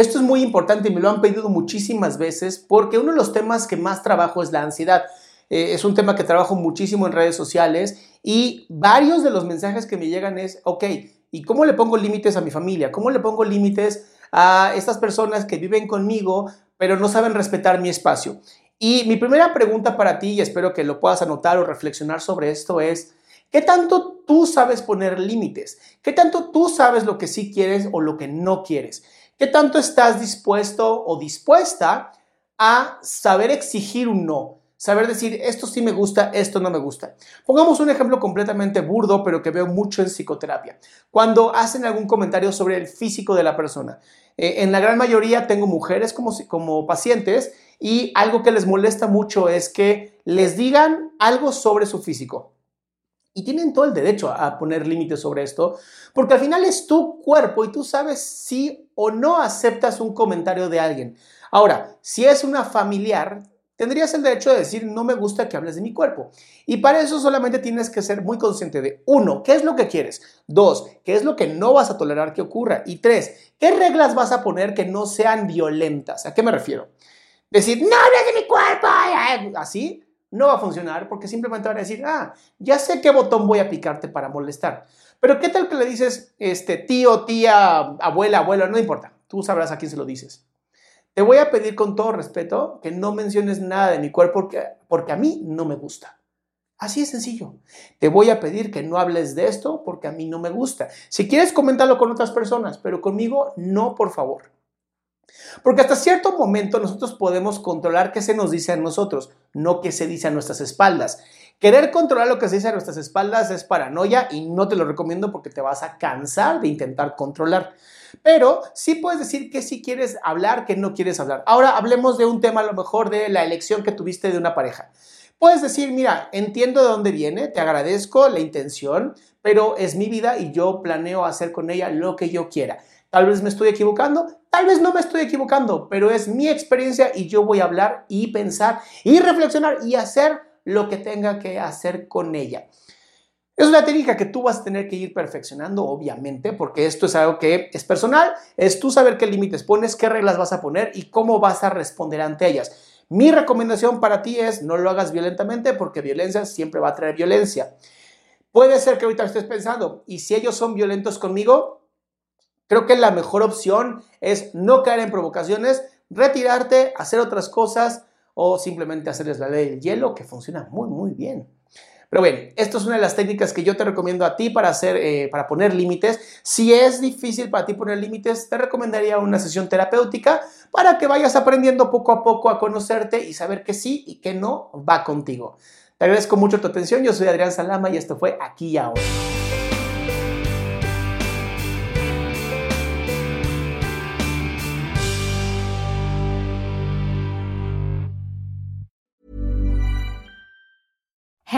Esto es muy importante y me lo han pedido muchísimas veces porque uno de los temas que más trabajo es la ansiedad. Eh, es un tema que trabajo muchísimo en redes sociales y varios de los mensajes que me llegan es, ok, ¿y cómo le pongo límites a mi familia? ¿Cómo le pongo límites a estas personas que viven conmigo pero no saben respetar mi espacio? Y mi primera pregunta para ti, y espero que lo puedas anotar o reflexionar sobre esto, es, ¿qué tanto tú sabes poner límites? ¿Qué tanto tú sabes lo que sí quieres o lo que no quieres? ¿Qué tanto estás dispuesto o dispuesta a saber exigir un no? Saber decir, esto sí me gusta, esto no me gusta. Pongamos un ejemplo completamente burdo, pero que veo mucho en psicoterapia. Cuando hacen algún comentario sobre el físico de la persona. Eh, en la gran mayoría tengo mujeres como, como pacientes y algo que les molesta mucho es que les digan algo sobre su físico. Y tienen todo el derecho a poner límites sobre esto, porque al final es tu cuerpo y tú sabes si o no aceptas un comentario de alguien. Ahora, si es una familiar, tendrías el derecho de decir, no me gusta que hables de mi cuerpo. Y para eso solamente tienes que ser muy consciente de, uno, ¿qué es lo que quieres? Dos, ¿qué es lo que no vas a tolerar que ocurra? Y tres, ¿qué reglas vas a poner que no sean violentas? ¿A qué me refiero? Decir, no hables de mi cuerpo, así no va a funcionar porque simplemente van a decir, ah, ya sé qué botón voy a picarte para molestar. Pero ¿qué tal que le dices, este, tío, tía, abuela, abuelo, no importa, tú sabrás a quién se lo dices. Te voy a pedir con todo respeto que no menciones nada de mi cuerpo porque, porque a mí no me gusta. Así es sencillo. Te voy a pedir que no hables de esto porque a mí no me gusta. Si quieres, coméntalo con otras personas, pero conmigo no, por favor. Porque hasta cierto momento nosotros podemos controlar qué se nos dice a nosotros, no qué se dice a nuestras espaldas. Querer controlar lo que se dice a nuestras espaldas es paranoia y no te lo recomiendo porque te vas a cansar de intentar controlar. Pero sí puedes decir que sí quieres hablar, que no quieres hablar. Ahora hablemos de un tema a lo mejor de la elección que tuviste de una pareja. Puedes decir, mira, entiendo de dónde viene, te agradezco la intención, pero es mi vida y yo planeo hacer con ella lo que yo quiera. Tal vez me estoy equivocando, tal vez no me estoy equivocando, pero es mi experiencia y yo voy a hablar y pensar y reflexionar y hacer lo que tenga que hacer con ella. Es una técnica que tú vas a tener que ir perfeccionando, obviamente, porque esto es algo que es personal, es tú saber qué límites pones, qué reglas vas a poner y cómo vas a responder ante ellas. Mi recomendación para ti es no lo hagas violentamente porque violencia siempre va a traer violencia. Puede ser que ahorita estés pensando, ¿y si ellos son violentos conmigo? Creo que la mejor opción es no caer en provocaciones, retirarte, hacer otras cosas o simplemente hacerles la ley del hielo, que funciona muy, muy bien. Pero bueno, esto es una de las técnicas que yo te recomiendo a ti para, hacer, eh, para poner límites. Si es difícil para ti poner límites, te recomendaría una sesión terapéutica para que vayas aprendiendo poco a poco a conocerte y saber que sí y que no va contigo. Te agradezco mucho tu atención. Yo soy Adrián Salama y esto fue Aquí y Ahora.